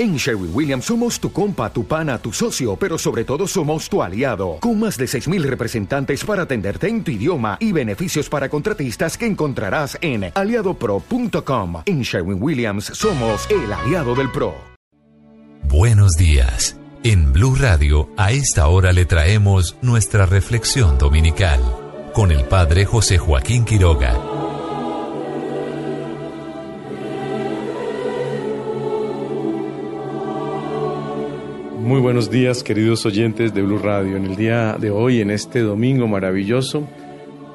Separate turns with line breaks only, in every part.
En Sherwin Williams somos tu compa, tu pana, tu socio, pero sobre todo somos tu aliado, con más de 6.000 representantes para atenderte en tu idioma y beneficios para contratistas que encontrarás en aliadopro.com. En Sherwin Williams somos el aliado del PRO.
Buenos días. En Blue Radio, a esta hora le traemos nuestra reflexión dominical con el Padre José Joaquín Quiroga.
Muy buenos días, queridos oyentes de Blue Radio. En el día de hoy, en este domingo maravilloso,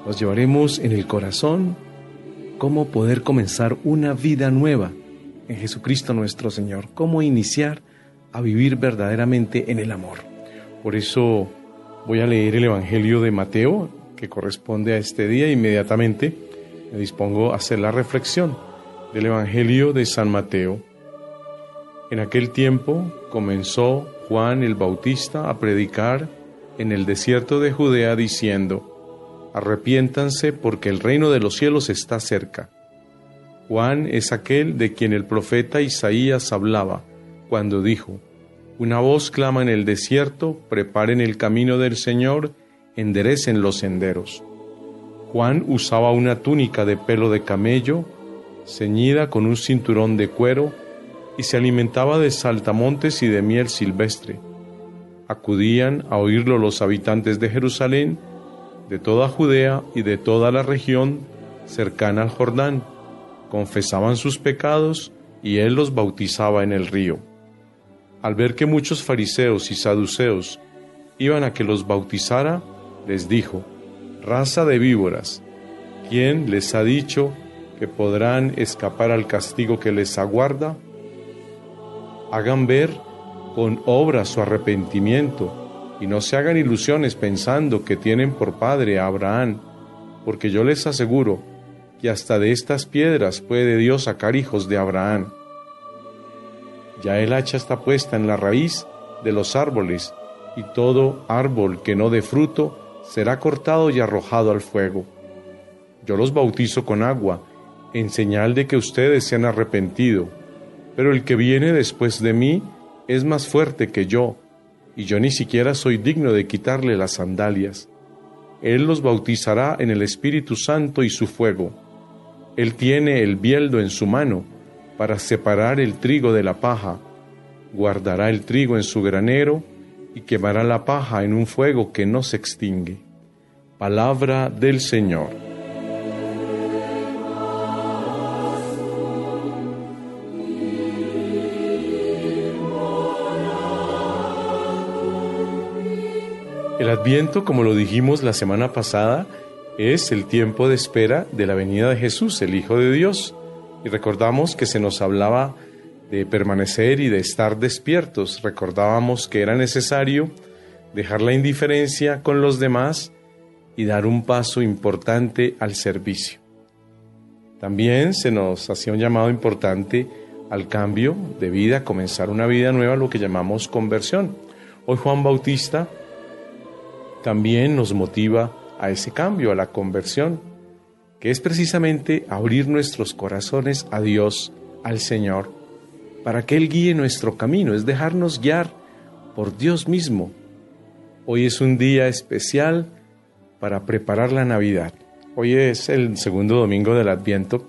nos llevaremos en el corazón cómo poder comenzar una vida nueva en Jesucristo nuestro Señor, cómo iniciar a vivir verdaderamente en el amor. Por eso voy a leer el Evangelio de Mateo, que corresponde a este día. Inmediatamente me dispongo a hacer la reflexión del Evangelio de San Mateo. En aquel tiempo comenzó Juan el Bautista a predicar en el desierto de Judea diciendo, Arrepiéntanse porque el reino de los cielos está cerca. Juan es aquel de quien el profeta Isaías hablaba cuando dijo, Una voz clama en el desierto, preparen el camino del Señor, enderecen los senderos. Juan usaba una túnica de pelo de camello, ceñida con un cinturón de cuero, y se alimentaba de saltamontes y de miel silvestre. Acudían a oírlo los habitantes de Jerusalén, de toda Judea y de toda la región cercana al Jordán, confesaban sus pecados y él los bautizaba en el río. Al ver que muchos fariseos y saduceos iban a que los bautizara, les dijo, Raza de víboras, ¿quién les ha dicho que podrán escapar al castigo que les aguarda? Hagan ver con obras su arrepentimiento y no se hagan ilusiones pensando que tienen por padre a Abraham, porque yo les aseguro que hasta de estas piedras puede Dios sacar hijos de Abraham. Ya el hacha está puesta en la raíz de los árboles, y todo árbol que no dé fruto será cortado y arrojado al fuego. Yo los bautizo con agua, en señal de que ustedes se han arrepentido, pero el que viene después de mí es más fuerte que yo, y yo ni siquiera soy digno de quitarle las sandalias. Él los bautizará en el Espíritu Santo y su fuego. Él tiene el bieldo en su mano para separar el trigo de la paja, guardará el trigo en su granero y quemará la paja en un fuego que no se extingue. Palabra del Señor. El adviento, como lo dijimos la semana pasada, es el tiempo de espera de la venida de Jesús, el Hijo de Dios. Y recordamos que se nos hablaba de permanecer y de estar despiertos. Recordábamos que era necesario dejar la indiferencia con los demás y dar un paso importante al servicio. También se nos hacía un llamado importante al cambio de vida, comenzar una vida nueva, lo que llamamos conversión. Hoy Juan Bautista también nos motiva a ese cambio, a la conversión, que es precisamente abrir nuestros corazones a Dios, al Señor, para que Él guíe nuestro camino, es dejarnos guiar por Dios mismo. Hoy es un día especial para preparar la Navidad. Hoy es el segundo domingo del Adviento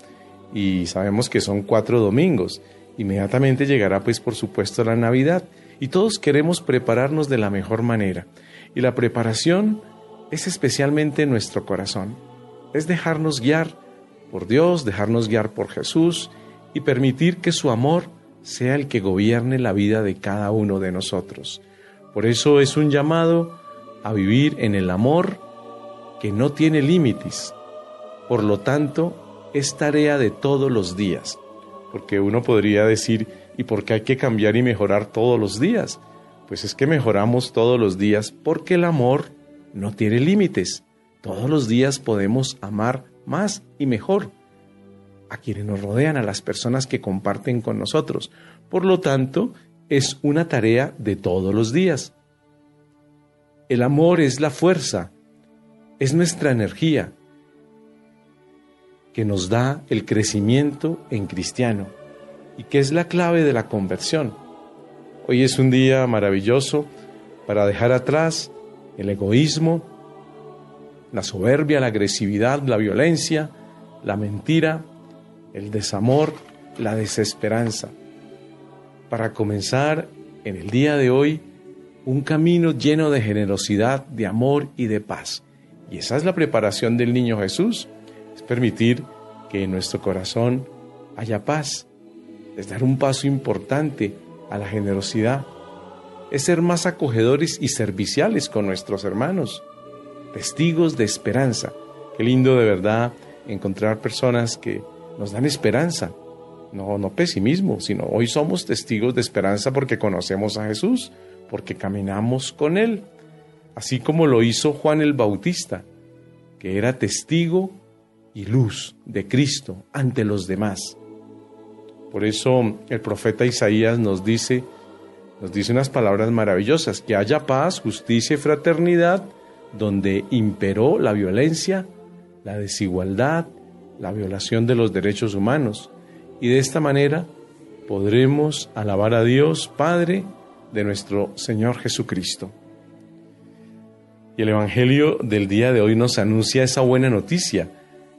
y sabemos que son cuatro domingos. Inmediatamente llegará pues por supuesto la Navidad y todos queremos prepararnos de la mejor manera. Y la preparación es especialmente nuestro corazón. Es dejarnos guiar por Dios, dejarnos guiar por Jesús y permitir que su amor sea el que gobierne la vida de cada uno de nosotros. Por eso es un llamado a vivir en el amor que no tiene límites. Por lo tanto, es tarea de todos los días. Porque uno podría decir, ¿Y por qué hay que cambiar y mejorar todos los días? Pues es que mejoramos todos los días porque el amor no tiene límites. Todos los días podemos amar más y mejor a quienes nos rodean, a las personas que comparten con nosotros. Por lo tanto, es una tarea de todos los días. El amor es la fuerza, es nuestra energía que nos da el crecimiento en cristiano y que es la clave de la conversión. Hoy es un día maravilloso para dejar atrás el egoísmo, la soberbia, la agresividad, la violencia, la mentira, el desamor, la desesperanza, para comenzar en el día de hoy un camino lleno de generosidad, de amor y de paz. Y esa es la preparación del niño Jesús, es permitir que en nuestro corazón haya paz, es dar un paso importante a la generosidad, es ser más acogedores y serviciales con nuestros hermanos, testigos de esperanza. Qué lindo de verdad encontrar personas que nos dan esperanza, no, no pesimismo, sino hoy somos testigos de esperanza porque conocemos a Jesús, porque caminamos con Él, así como lo hizo Juan el Bautista, que era testigo y luz de Cristo ante los demás. Por eso el profeta Isaías nos dice, nos dice unas palabras maravillosas, que haya paz, justicia y fraternidad donde imperó la violencia, la desigualdad, la violación de los derechos humanos. Y de esta manera podremos alabar a Dios Padre de nuestro Señor Jesucristo. Y el Evangelio del día de hoy nos anuncia esa buena noticia,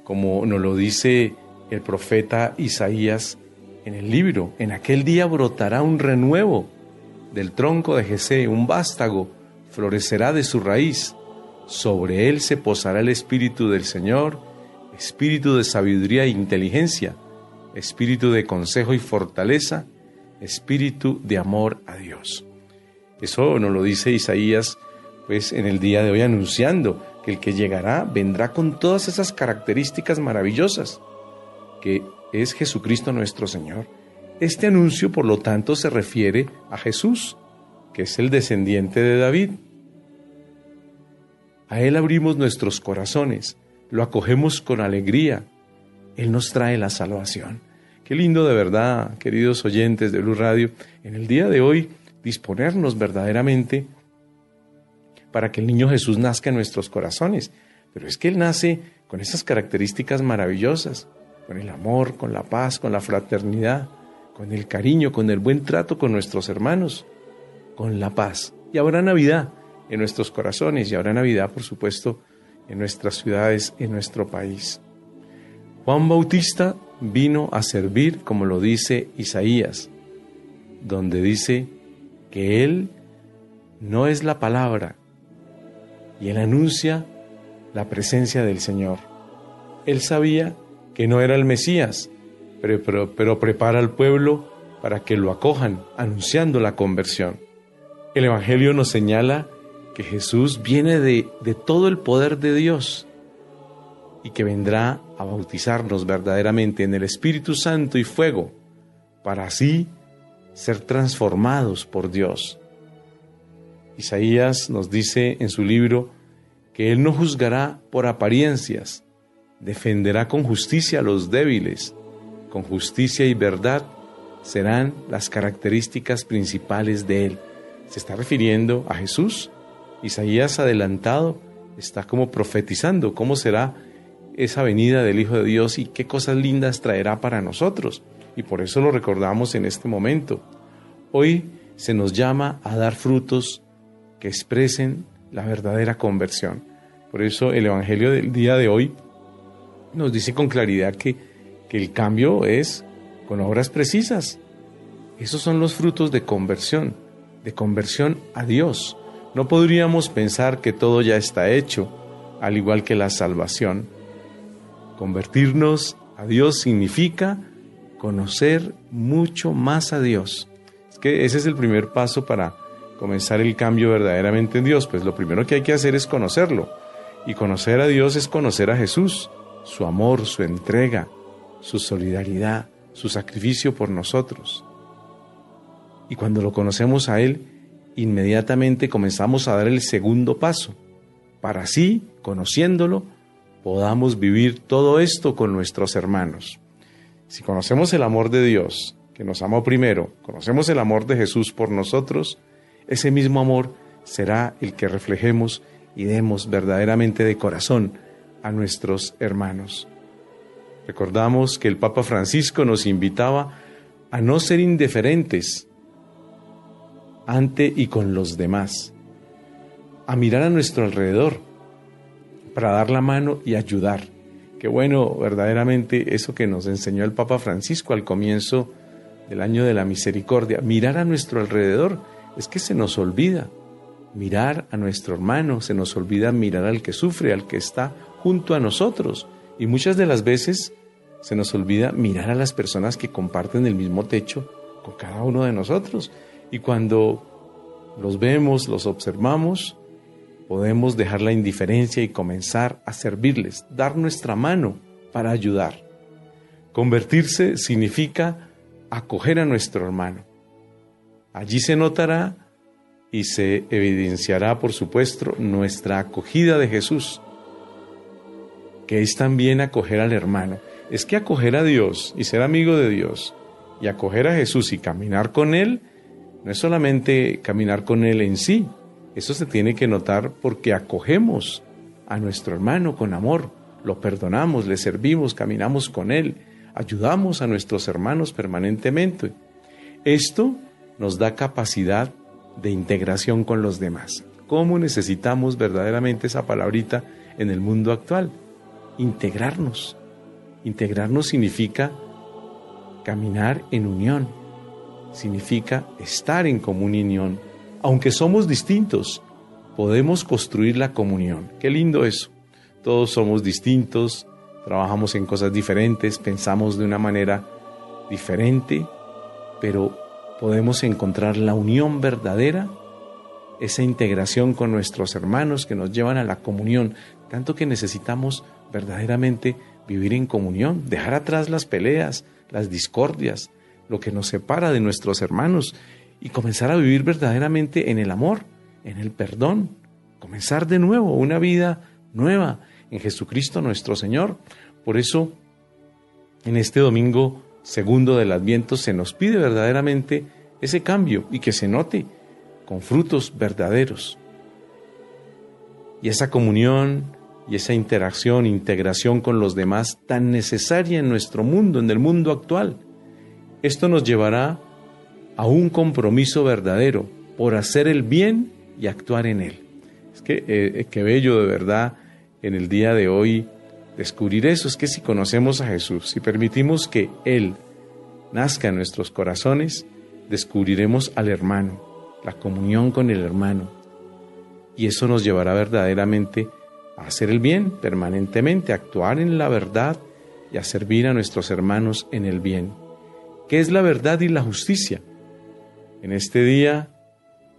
como nos lo dice el profeta Isaías en el libro. En aquel día brotará un renuevo del tronco de Jesé, un vástago florecerá de su raíz. Sobre él se posará el Espíritu del Señor, espíritu de sabiduría e inteligencia, espíritu de consejo y fortaleza, espíritu de amor a Dios. Eso nos lo dice Isaías pues en el día de hoy anunciando que el que llegará vendrá con todas esas características maravillosas, que es Jesucristo nuestro Señor. Este anuncio, por lo tanto, se refiere a Jesús, que es el descendiente de David. A Él abrimos nuestros corazones, lo acogemos con alegría. Él nos trae la salvación. Qué lindo de verdad, queridos oyentes de Blue Radio, en el día de hoy disponernos verdaderamente para que el niño Jesús nazca en nuestros corazones. Pero es que Él nace con esas características maravillosas, con el amor, con la paz, con la fraternidad, con el cariño, con el buen trato con nuestros hermanos, con la paz. Y habrá Navidad en nuestros corazones y habrá Navidad, por supuesto, en nuestras ciudades, en nuestro país. Juan Bautista vino a servir, como lo dice Isaías, donde dice que Él no es la palabra y Él anuncia la presencia del Señor. Él sabía que no era el Mesías, pero, pero, prepara al pueblo para que lo acojan, anunciando la conversión. El Evangelio nos señala que Jesús viene de, de todo el poder de Dios y que vendrá a bautizarnos verdaderamente en el Espíritu Santo y fuego, para así ser transformados por Dios. Isaías nos dice en su libro que Él no juzgará por apariencias, defenderá con justicia a los débiles, con justicia y verdad serán las características principales de Él. Se está refiriendo a Jesús Isaías adelantado está como profetizando cómo será esa venida del Hijo de Dios y qué cosas lindas traerá para nosotros. Y por eso lo recordamos en este momento. Hoy se nos llama a dar frutos que expresen la verdadera conversión. Por eso el Evangelio del día de hoy nos dice con claridad que, que el cambio es con obras precisas. Esos son los frutos de conversión, de conversión a Dios no podríamos pensar que todo ya está hecho, al igual que la salvación. Convertirnos a Dios significa conocer mucho más a Dios. Es que ese es el primer paso para comenzar el cambio verdaderamente en Dios. Pues lo primero que hay que hacer es conocerlo. Y conocer a Dios es conocer a Jesús, su amor, su entrega, su solidaridad, su sacrificio por nosotros. Y cuando lo conocemos a Él, inmediatamente comenzamos a dar el segundo paso, para así, conociéndolo, podamos vivir todo esto con nuestros hermanos. Si conocemos el amor de Dios, que nos amó primero, conocemos el amor de Jesús por nosotros, ese mismo amor será el que reflejemos y demos verdaderamente de corazón a nuestros hermanos. Recordamos que el Papa Francisco nos invitaba a no ser indiferentes ante y con los demás, a mirar a nuestro alrededor para dar la mano y ayudar. Qué bueno verdaderamente eso que nos enseñó el Papa Francisco al comienzo del año de la misericordia, mirar a nuestro alrededor, es que se nos olvida mirar a nuestro hermano, se nos olvida mirar al que sufre, al que está junto a nosotros. Y muchas de las veces se nos olvida mirar a las personas que comparten el mismo techo con cada uno de nosotros. Y cuando los vemos, los observamos, podemos dejar la indiferencia y comenzar a servirles, dar nuestra mano para ayudar. Convertirse significa acoger a nuestro hermano. Allí se notará y se evidenciará, por supuesto, nuestra acogida de Jesús, que es también acoger al hermano. Es que acoger a Dios y ser amigo de Dios y acoger a Jesús y caminar con Él, no es solamente caminar con Él en sí, eso se tiene que notar porque acogemos a nuestro hermano con amor, lo perdonamos, le servimos, caminamos con Él, ayudamos a nuestros hermanos permanentemente. Esto nos da capacidad de integración con los demás. ¿Cómo necesitamos verdaderamente esa palabrita en el mundo actual? Integrarnos. Integrarnos significa caminar en unión, significa estar en comunión. Aunque somos distintos, podemos construir la comunión. Qué lindo eso. Todos somos distintos, trabajamos en cosas diferentes, pensamos de una manera diferente, pero podemos encontrar la unión verdadera, esa integración con nuestros hermanos que nos llevan a la comunión, tanto que necesitamos verdaderamente vivir en comunión, dejar atrás las peleas, las discordias, lo que nos separa de nuestros hermanos y comenzar a vivir verdaderamente en el amor, en el perdón, comenzar de nuevo una vida nueva en Jesucristo nuestro Señor. Por eso, en este domingo segundo del Adviento se nos pide verdaderamente ese cambio y que se note con frutos verdaderos. Y esa comunión y esa interacción, integración con los demás tan necesaria en nuestro mundo, en el mundo actual. Esto nos llevará a un compromiso verdadero por hacer el bien y actuar en él. Es que eh, qué bello de verdad en el día de hoy descubrir eso es que si conocemos a Jesús, si permitimos que Él nazca en nuestros corazones, descubriremos al hermano, la comunión con el hermano. Y eso nos llevará verdaderamente a hacer el bien permanentemente, a actuar en la verdad y a servir a nuestros hermanos en el bien. ¿Qué es la verdad y la justicia? En este día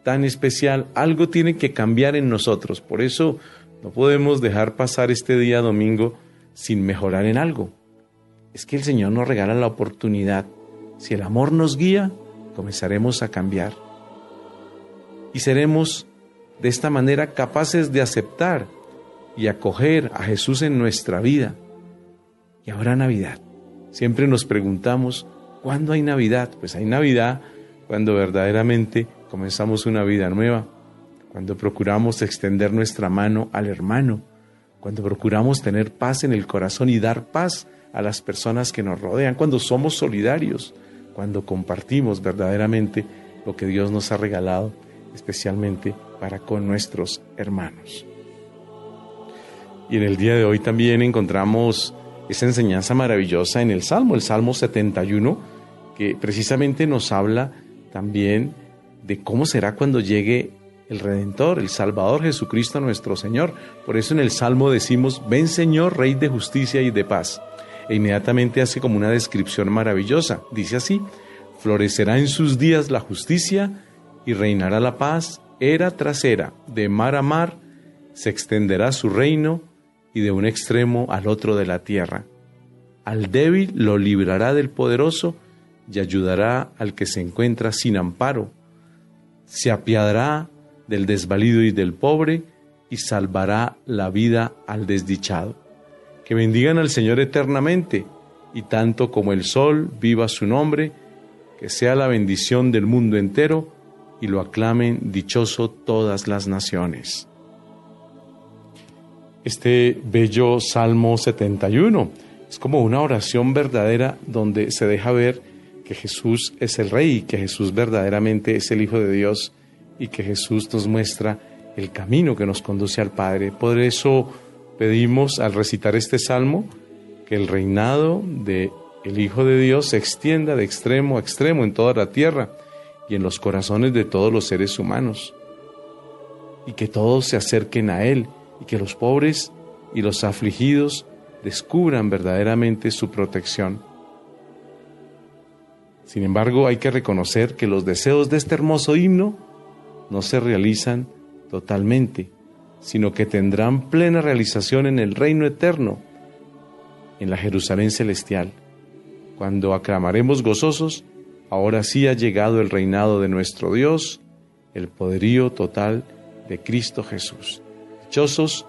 tan especial, algo tiene que cambiar en nosotros. Por eso no podemos dejar pasar este día domingo sin mejorar en algo. Es que el Señor nos regala la oportunidad. Si el amor nos guía, comenzaremos a cambiar. Y seremos de esta manera capaces de aceptar y acoger a Jesús en nuestra vida. Y ahora Navidad. Siempre nos preguntamos, ¿cuándo hay Navidad? Pues hay Navidad cuando verdaderamente comenzamos una vida nueva, cuando procuramos extender nuestra mano al hermano, cuando procuramos tener paz en el corazón y dar paz a las personas que nos rodean, cuando somos solidarios, cuando compartimos verdaderamente lo que Dios nos ha regalado, especialmente para con nuestros hermanos. Y en el día de hoy también encontramos esa enseñanza maravillosa en el Salmo, el Salmo 71, que precisamente nos habla también de cómo será cuando llegue el Redentor, el Salvador Jesucristo nuestro Señor. Por eso en el Salmo decimos, ven Señor, Rey de justicia y de paz. E inmediatamente hace como una descripción maravillosa. Dice así, florecerá en sus días la justicia y reinará la paz, era tras era, de mar a mar, se extenderá su reino y de un extremo al otro de la tierra. Al débil lo librará del poderoso y ayudará al que se encuentra sin amparo. Se apiadará del desvalido y del pobre y salvará la vida al desdichado. Que bendigan al Señor eternamente y tanto como el sol viva su nombre, que sea la bendición del mundo entero y lo aclamen dichoso todas las naciones. Este bello Salmo 71 es como una oración verdadera donde se deja ver que Jesús es el Rey, que Jesús verdaderamente es el Hijo de Dios y que Jesús nos muestra el camino que nos conduce al Padre. Por eso pedimos al recitar este salmo que el reinado de el Hijo de Dios se extienda de extremo a extremo en toda la tierra y en los corazones de todos los seres humanos, y que todos se acerquen a Él y que los pobres y los afligidos descubran verdaderamente su protección. Sin embargo, hay que reconocer que los deseos de este hermoso himno no se realizan totalmente, sino que tendrán plena realización en el reino eterno, en la Jerusalén celestial, cuando aclamaremos gozosos, ahora sí ha llegado el reinado de nuestro Dios, el poderío total de Cristo Jesús. Dichosos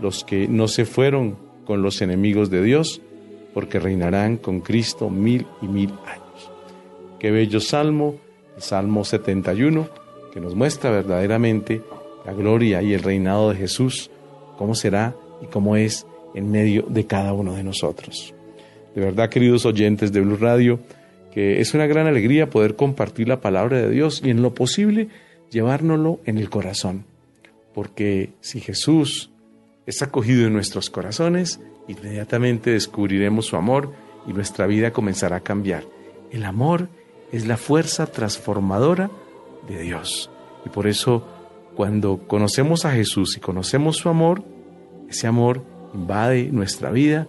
los que no se fueron con los enemigos de Dios, porque reinarán con Cristo mil y mil años. Qué bello salmo, el Salmo 71, que nos muestra verdaderamente la gloria y el reinado de Jesús, cómo será y cómo es en medio de cada uno de nosotros. De verdad, queridos oyentes de Blue Radio, que es una gran alegría poder compartir la palabra de Dios y en lo posible llevárnoslo en el corazón. Porque si Jesús es acogido en nuestros corazones, inmediatamente descubriremos su amor y nuestra vida comenzará a cambiar. El amor es la fuerza transformadora de Dios. Y por eso, cuando conocemos a Jesús y conocemos su amor, ese amor invade nuestra vida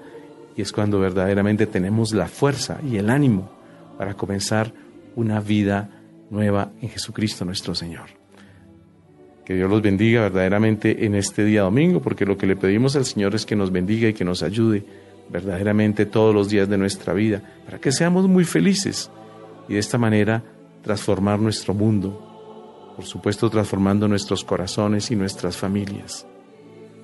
y es cuando verdaderamente tenemos la fuerza y el ánimo para comenzar una vida nueva en Jesucristo nuestro Señor. Que Dios los bendiga verdaderamente en este día domingo, porque lo que le pedimos al Señor es que nos bendiga y que nos ayude verdaderamente todos los días de nuestra vida, para que seamos muy felices y de esta manera transformar nuestro mundo, por supuesto transformando nuestros corazones y nuestras familias.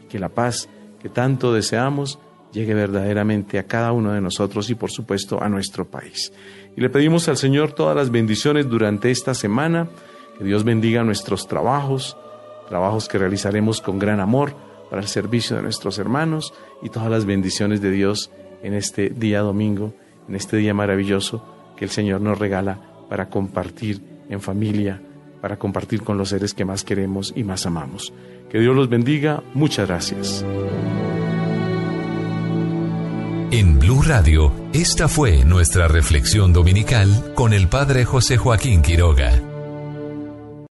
Que la paz que tanto deseamos llegue verdaderamente a cada uno de nosotros y por supuesto a nuestro país. Y le pedimos al Señor todas las bendiciones durante esta semana, que Dios bendiga nuestros trabajos, trabajos que realizaremos con gran amor para el servicio de nuestros hermanos y todas las bendiciones de Dios en este día domingo, en este día maravilloso que el Señor nos regala para compartir en familia, para compartir con los seres que más queremos y más amamos. Que Dios los bendiga. Muchas gracias.
En Blue Radio, esta fue nuestra reflexión dominical con el Padre José Joaquín Quiroga.